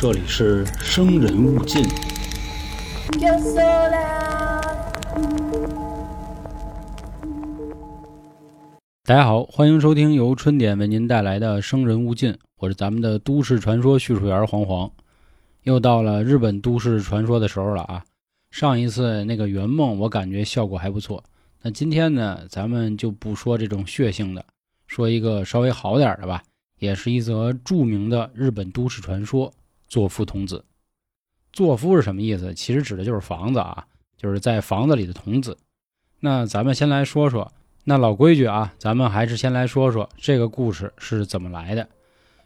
这里是生人勿近。Yo sola. 大家好，欢迎收听由春点为您带来的《生人勿近》，我是咱们的都市传说叙述员黄黄。又到了日本都市传说的时候了啊！上一次那个圆梦，我感觉效果还不错。那今天呢，咱们就不说这种血性的，说一个稍微好点的吧，也是一则著名的日本都市传说——作夫童子。作夫是什么意思？其实指的就是房子啊，就是在房子里的童子。那咱们先来说说，那老规矩啊，咱们还是先来说说这个故事是怎么来的。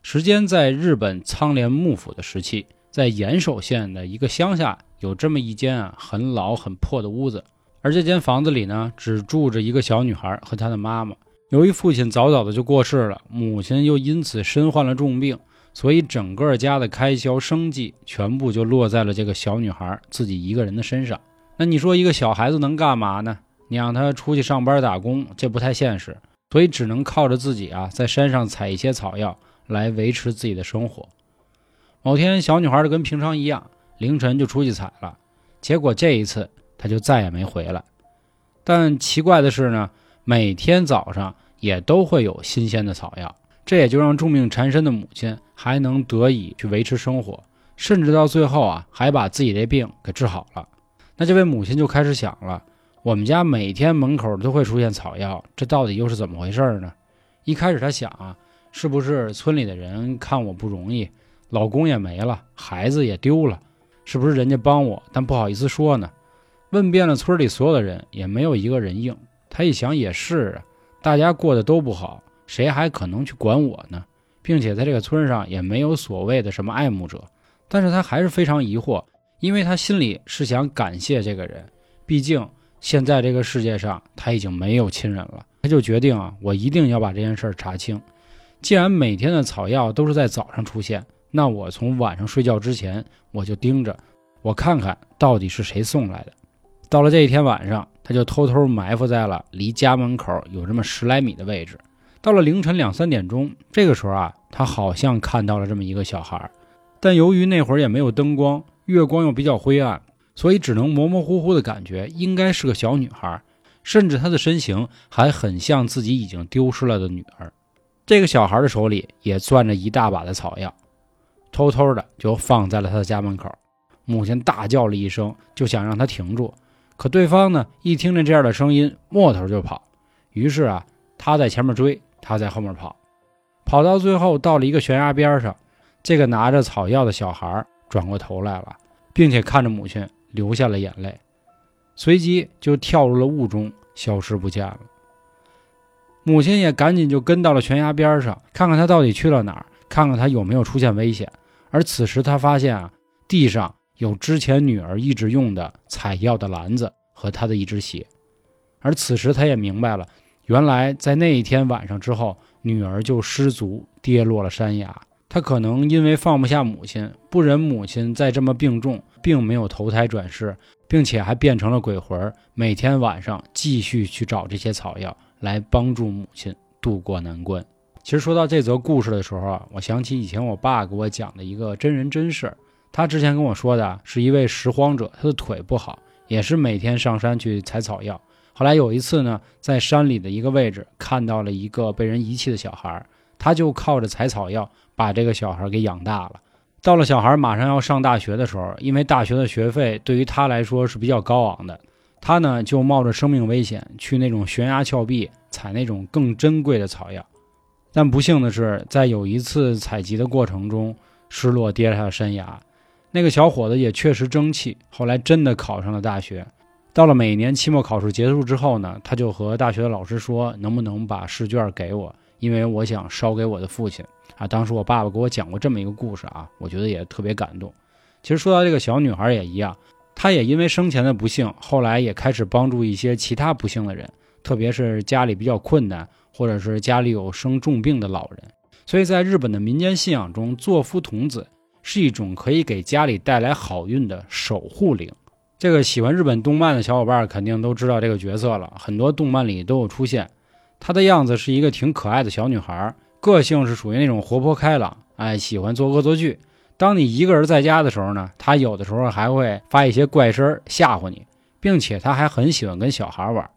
时间在日本仓连幕府的时期，在岩手县的一个乡下，有这么一间啊很老很破的屋子，而这间房子里呢，只住着一个小女孩和她的妈妈。由于父亲早早的就过世了，母亲又因此身患了重病。所以整个家的开销、生计全部就落在了这个小女孩自己一个人的身上。那你说一个小孩子能干嘛呢？你让他出去上班打工，这不太现实，所以只能靠着自己啊，在山上采一些草药来维持自己的生活。某天，小女孩就跟平常一样，凌晨就出去采了，结果这一次她就再也没回来。但奇怪的是呢，每天早上也都会有新鲜的草药。这也就让重病缠身的母亲还能得以去维持生活，甚至到最后啊，还把自己这病给治好了。那这位母亲就开始想了：我们家每天门口都会出现草药，这到底又是怎么回事呢？一开始她想啊，是不是村里的人看我不容易，老公也没了，孩子也丢了，是不是人家帮我，但不好意思说呢？问遍了村里所有的人，也没有一个人应。她一想也是啊，大家过得都不好。谁还可能去管我呢？并且在这个村上也没有所谓的什么爱慕者，但是他还是非常疑惑，因为他心里是想感谢这个人，毕竟现在这个世界上他已经没有亲人了，他就决定啊，我一定要把这件事查清。既然每天的草药都是在早上出现，那我从晚上睡觉之前我就盯着，我看看到底是谁送来的。到了这一天晚上，他就偷偷埋伏在了离家门口有这么十来米的位置。到了凌晨两三点钟，这个时候啊，他好像看到了这么一个小孩，但由于那会儿也没有灯光，月光又比较灰暗，所以只能模模糊糊的感觉应该是个小女孩，甚至她的身形还很像自己已经丢失了的女儿。这个小孩的手里也攥着一大把的草药，偷偷的就放在了他的家门口。母亲大叫了一声，就想让他停住，可对方呢，一听见这样的声音，摸头就跑。于是啊，他在前面追。他在后面跑，跑到最后到了一个悬崖边上，这个拿着草药的小孩转过头来了，并且看着母亲流下了眼泪，随即就跳入了雾中，消失不见了。母亲也赶紧就跟到了悬崖边上，看看他到底去了哪儿，看看他有没有出现危险。而此时他发现啊，地上有之前女儿一直用的采药的篮子和他的一只鞋，而此时他也明白了。原来在那一天晚上之后，女儿就失足跌落了山崖。她可能因为放不下母亲，不忍母亲再这么病重，并没有投胎转世，并且还变成了鬼魂，每天晚上继续去找这些草药来帮助母亲渡过难关。其实说到这则故事的时候啊，我想起以前我爸给我讲的一个真人真事。他之前跟我说的是一位拾荒者，他的腿不好，也是每天上山去采草药。后来有一次呢，在山里的一个位置看到了一个被人遗弃的小孩，他就靠着采草药把这个小孩给养大了。到了小孩马上要上大学的时候，因为大学的学费对于他来说是比较高昂的，他呢就冒着生命危险去那种悬崖峭壁采那种更珍贵的草药。但不幸的是，在有一次采集的过程中失落跌下了山崖。那个小伙子也确实争气，后来真的考上了大学。到了每年期末考试结束之后呢，他就和大学的老师说：“能不能把试卷给我？因为我想烧给我的父亲。”啊，当时我爸爸给我讲过这么一个故事啊，我觉得也特别感动。其实说到这个小女孩也一样，她也因为生前的不幸，后来也开始帮助一些其他不幸的人，特别是家里比较困难，或者是家里有生重病的老人。所以在日本的民间信仰中，作夫童子是一种可以给家里带来好运的守护灵。这个喜欢日本动漫的小伙伴肯定都知道这个角色了，很多动漫里都有出现。她的样子是一个挺可爱的小女孩，个性是属于那种活泼开朗，哎，喜欢做恶作剧，当你一个人在家的时候呢，她有的时候还会发一些怪声吓唬你，并且她还很喜欢跟小孩玩。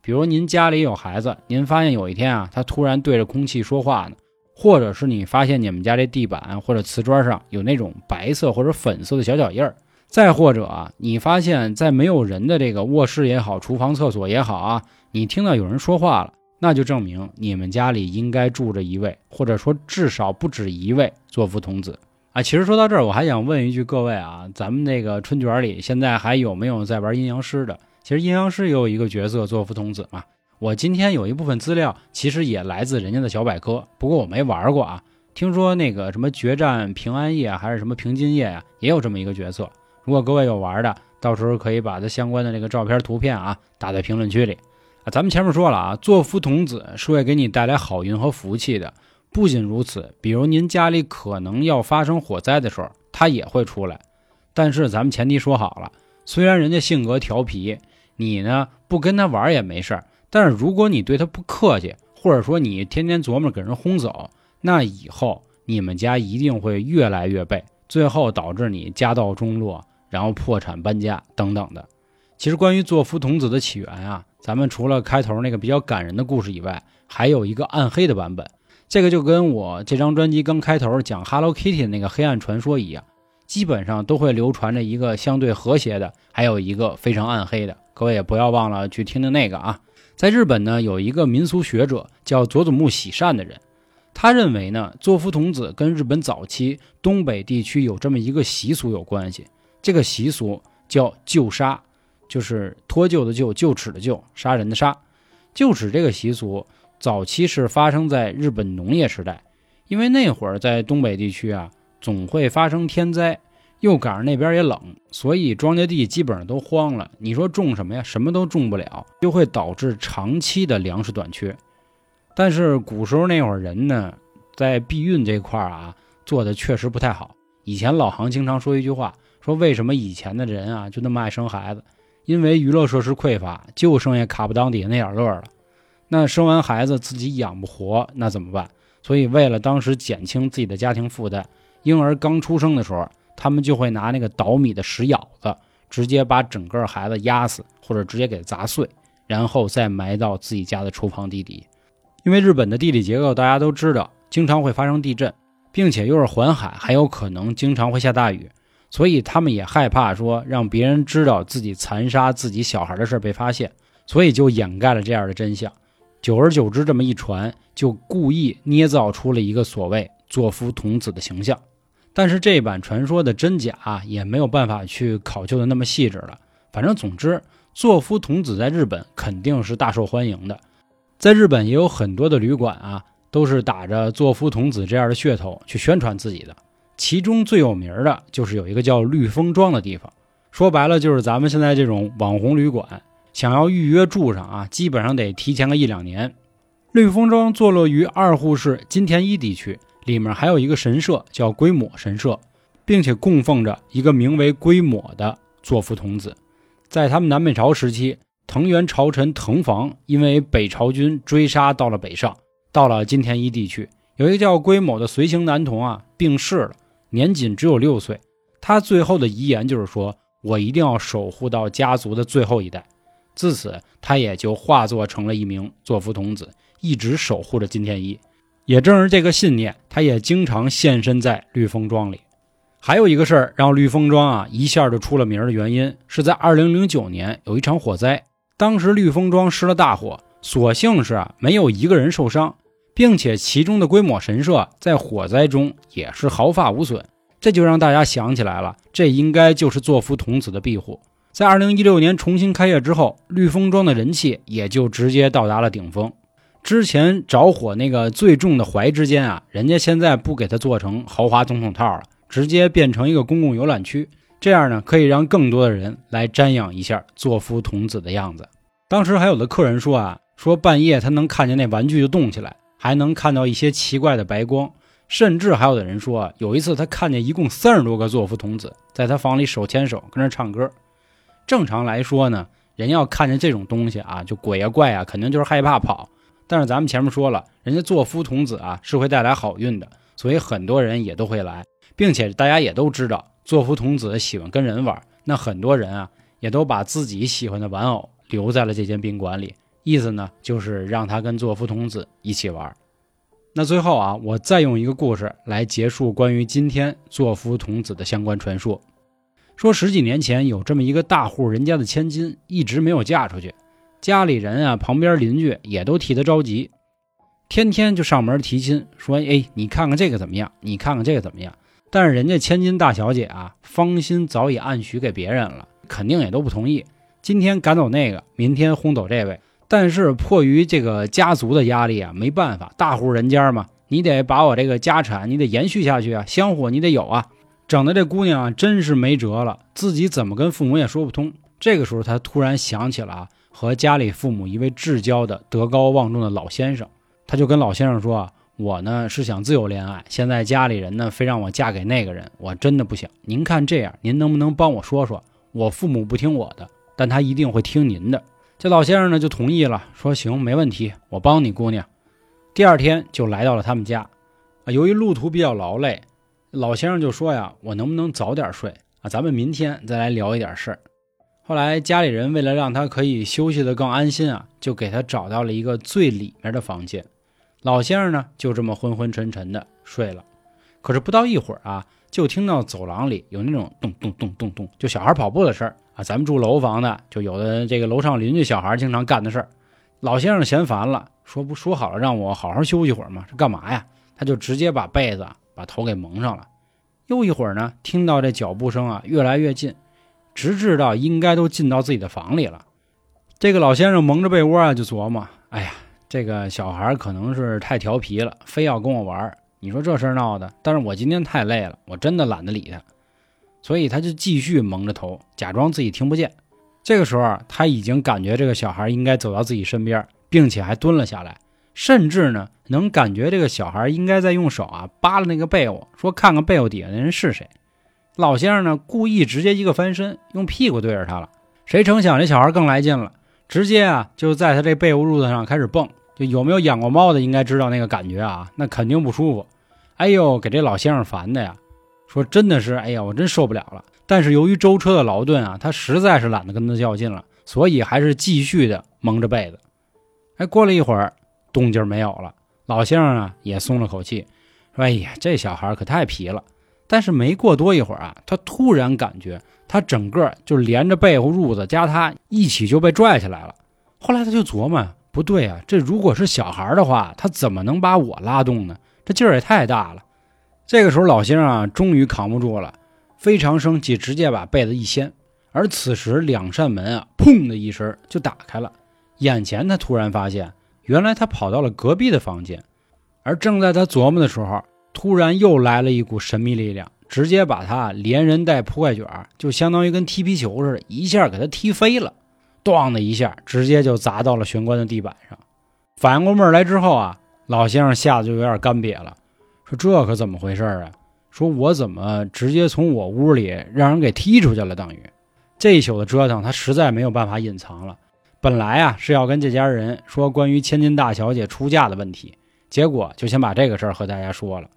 比如您家里有孩子，您发现有一天啊，他突然对着空气说话呢，或者是你发现你们家这地板或者瓷砖上有那种白色或者粉色的小脚印儿，再或者啊，你发现在没有人的这个卧室也好，厨房、厕所也好啊，你听到有人说话了，那就证明你们家里应该住着一位，或者说至少不止一位作夫童子。啊，其实说到这儿，我还想问一句各位啊，咱们那个春卷里现在还有没有在玩阴阳师的？其实阴阳师也有一个角色作夫童子嘛。我今天有一部分资料，其实也来自人家的小百科，不过我没玩过啊。听说那个什么决战平安夜还是什么平津夜呀，也有这么一个角色。如果各位有玩的，到时候可以把它相关的那个照片、图片啊打在评论区里啊。咱们前面说了啊，坐夫童子是会给你带来好运和福气的。不仅如此，比如您家里可能要发生火灾的时候，他也会出来。但是咱们前提说好了，虽然人家性格调皮，你呢不跟他玩也没事儿。但是如果你对他不客气，或者说你天天琢磨给人轰走，那以后你们家一定会越来越背，最后导致你家道中落，然后破产搬家等等的。其实关于作夫童子的起源啊，咱们除了开头那个比较感人的故事以外，还有一个暗黑的版本。这个就跟我这张专辑刚开头讲 Hello Kitty 的那个黑暗传说一样，基本上都会流传着一个相对和谐的，还有一个非常暗黑的。各位也不要忘了去听听那个啊。在日本呢，有一个民俗学者叫佐佐木喜善的人，他认为呢，作夫童子跟日本早期东北地区有这么一个习俗有关系。这个习俗叫救杀，就是脱臼的臼，臼齿的臼，杀人的杀。臼齿这个习俗。早期是发生在日本农业时代，因为那会儿在东北地区啊，总会发生天灾，又赶上那边也冷，所以庄稼地基本上都荒了。你说种什么呀？什么都种不了，就会导致长期的粮食短缺。但是古时候那会儿人呢，在避孕这块儿啊，做的确实不太好。以前老行经常说一句话，说为什么以前的人啊就那么爱生孩子？因为娱乐设施匮乏，就剩下卡布当底下那点乐了。那生完孩子自己养不活，那怎么办？所以为了当时减轻自己的家庭负担，婴儿刚出生的时候，他们就会拿那个捣米的石舀子，直接把整个孩子压死，或者直接给砸碎，然后再埋到自己家的厨房地底。因为日本的地理结构大家都知道，经常会发生地震，并且又是环海，还有可能经常会下大雨，所以他们也害怕说让别人知道自己残杀自己小孩的事被发现，所以就掩盖了这样的真相。久而久之，这么一传，就故意捏造出了一个所谓作夫童子的形象。但是这版传说的真假也没有办法去考究的那么细致了。反正总之，作夫童子在日本肯定是大受欢迎的。在日本也有很多的旅馆啊，都是打着作夫童子这样的噱头去宣传自己的。其中最有名的就是有一个叫绿风庄的地方，说白了就是咱们现在这种网红旅馆。想要预约住上啊，基本上得提前个一两年。绿风庄坐落于二户市金田一地区，里面还有一个神社叫龟抹神社，并且供奉着一个名为龟抹的作夫童子。在他们南北朝时期，藤原朝臣藤房因为北朝军追杀到了北上，到了金田一地区，有一个叫龟某的随行男童啊病逝了，年仅只有六岁。他最后的遗言就是说：“我一定要守护到家族的最后一代。”自此，他也就化作成了一名作夫童子，一直守护着金田一。也正是这个信念，他也经常现身在绿风庄里。还有一个事儿让绿风庄啊一下就出了名的原因，是在2009年有一场火灾，当时绿风庄失了大火，所幸是啊没有一个人受伤，并且其中的规模神社在火灾中也是毫发无损。这就让大家想起来了，这应该就是作夫童子的庇护。在二零一六年重新开业之后，绿风庄的人气也就直接到达了顶峰。之前着火那个最重的怀之间啊，人家现在不给它做成豪华总统套了，直接变成一个公共游览区。这样呢，可以让更多的人来瞻仰一下作夫童子的样子。当时还有的客人说啊，说半夜他能看见那玩具就动起来，还能看到一些奇怪的白光。甚至还有的人说，有一次他看见一共三十多个作夫童子在他房里手牵手跟着唱歌。正常来说呢，人要看见这种东西啊，就鬼啊怪啊，肯定就是害怕跑。但是咱们前面说了，人家作夫童子啊是会带来好运的，所以很多人也都会来，并且大家也都知道，作夫童子喜欢跟人玩，那很多人啊也都把自己喜欢的玩偶留在了这间宾馆里，意思呢就是让他跟作福童子一起玩。那最后啊，我再用一个故事来结束关于今天作福童子的相关传说。说十几年前有这么一个大户人家的千金，一直没有嫁出去，家里人啊、旁边邻居也都替她着急，天天就上门提亲，说：“哎，你看看这个怎么样？你看看这个怎么样？”但是人家千金大小姐啊，芳心早已暗许给别人了，肯定也都不同意。今天赶走那个，明天轰走这位。但是迫于这个家族的压力啊，没办法，大户人家嘛，你得把我这个家产，你得延续下去啊，香火你得有啊。整的这姑娘啊，真是没辙了，自己怎么跟父母也说不通。这个时候，她突然想起了，和家里父母一位至交的德高望重的老先生，她就跟老先生说啊：“我呢是想自由恋爱，现在家里人呢非让我嫁给那个人，我真的不想。您看这样，您能不能帮我说说？我父母不听我的，但他一定会听您的。”这老先生呢就同意了，说：“行，没问题，我帮你姑娘。”第二天就来到了他们家，啊，由于路途比较劳累。老先生就说呀：“我能不能早点睡啊？咱们明天再来聊一点事儿。”后来家里人为了让他可以休息的更安心啊，就给他找到了一个最里面的房间。老先生呢就这么昏昏沉沉的睡了。可是不到一会儿啊，就听到走廊里有那种咚咚咚咚咚，就小孩跑步的事儿啊。咱们住楼房的，就有的这个楼上邻居小孩经常干的事儿。老先生嫌烦了，说：“不说好了让我好好休息会儿吗？这干嘛呀？”他就直接把被子。把头给蒙上了，又一会儿呢，听到这脚步声啊越来越近，直至到应该都进到自己的房里了。这个老先生蒙着被窝啊，就琢磨：哎呀，这个小孩可能是太调皮了，非要跟我玩。你说这事闹的，但是我今天太累了，我真的懒得理他，所以他就继续蒙着头，假装自己听不见。这个时候，他已经感觉这个小孩应该走到自己身边，并且还蹲了下来。甚至呢，能感觉这个小孩应该在用手啊扒拉那个被窝，说看看被窝底下那人是谁。老先生呢，故意直接一个翻身，用屁股对着他了。谁成想这小孩更来劲了，直接啊就在他这被窝褥子上开始蹦。就有没有养过猫的，应该知道那个感觉啊，那肯定不舒服。哎呦，给这老先生烦的呀，说真的是，哎呀，我真受不了了。但是由于舟车的劳顿啊，他实在是懒得跟他较劲了，所以还是继续的蒙着被子。哎，过了一会儿。动静没有了，老先生啊也松了口气，说：“哎呀，这小孩可太皮了。”但是没过多一会儿啊，他突然感觉他整个就连着被褥褥子加他一起就被拽起来了。后来他就琢磨：不对啊，这如果是小孩的话，他怎么能把我拉动呢？这劲儿也太大了。这个时候，老先生啊终于扛不住了，非常生气，直接把被子一掀。而此时，两扇门啊，砰的一声就打开了，眼前他突然发现。原来他跑到了隔壁的房间，而正在他琢磨的时候，突然又来了一股神秘力量，直接把他连人带铺盖卷，就相当于跟踢皮球似的，一下给他踢飞了，咣的一下，直接就砸到了玄关的地板上。反应过味儿来之后啊，老先生吓得就有点干瘪了，这可怎么回事啊？说我怎么直接从我屋里让人给踢出去了？等于这一宿的折腾，他实在没有办法隐藏了。本来啊是要跟这家人说关于千金大小姐出嫁的问题，结果就先把这个事儿和大家说了。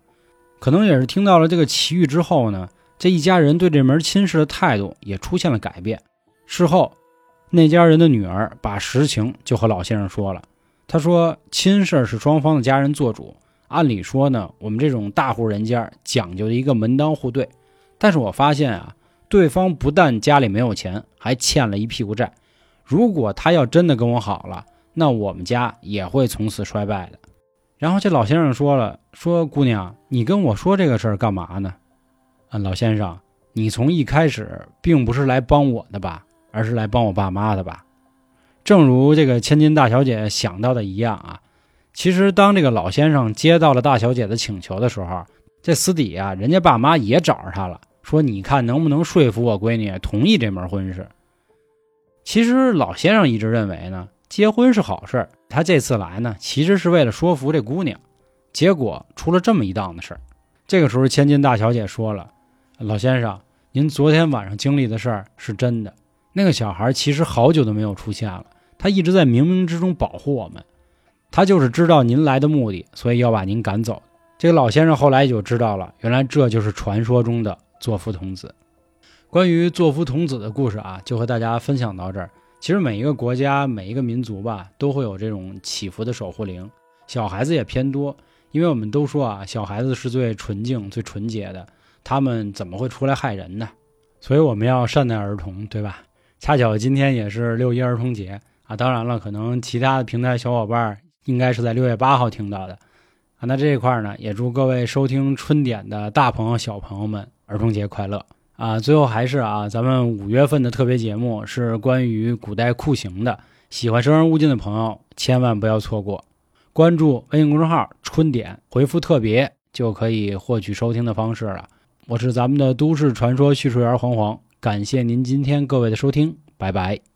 可能也是听到了这个奇遇之后呢，这一家人对这门亲事的态度也出现了改变。事后，那家人的女儿把实情就和老先生说了。他说：“亲事是双方的家人做主，按理说呢，我们这种大户人家讲究的一个门当户对。但是我发现啊，对方不但家里没有钱，还欠了一屁股债。”如果他要真的跟我好了，那我们家也会从此衰败的。然后这老先生说了：“说姑娘，你跟我说这个事儿干嘛呢？”啊，老先生，你从一开始并不是来帮我的吧，而是来帮我爸妈的吧？正如这个千金大小姐想到的一样啊，其实当这个老先生接到了大小姐的请求的时候，这私底啊，人家爸妈也找着他了，说：“你看能不能说服我闺女同意这门婚事？”其实老先生一直认为呢，结婚是好事儿。他这次来呢，其实是为了说服这姑娘，结果出了这么一档子事儿。这个时候，千金大小姐说了：“老先生，您昨天晚上经历的事儿是真的。那个小孩其实好久都没有出现了，他一直在冥冥之中保护我们。他就是知道您来的目的，所以要把您赶走。这个老先生后来就知道了，原来这就是传说中的作夫童子。关于作夫童子的故事啊，就和大家分享到这儿。其实每一个国家、每一个民族吧，都会有这种祈福的守护灵，小孩子也偏多。因为我们都说啊，小孩子是最纯净、最纯洁的，他们怎么会出来害人呢？所以我们要善待儿童，对吧？恰巧今天也是六一儿童节啊，当然了，可能其他的平台小伙伴应该是在六月八号听到的啊。那这一块呢，也祝各位收听春点的大朋友、小朋友们儿童节快乐啊！最后还是啊，咱们五月份的特别节目是关于古代酷刑的，喜欢《生人勿近》的朋友千万不要错过。关注微信公众号“春点”，回复“特别”就可以获取收听的方式了。我是咱们的都市传说叙述员黄黄，感谢您今天各位的收听，拜拜。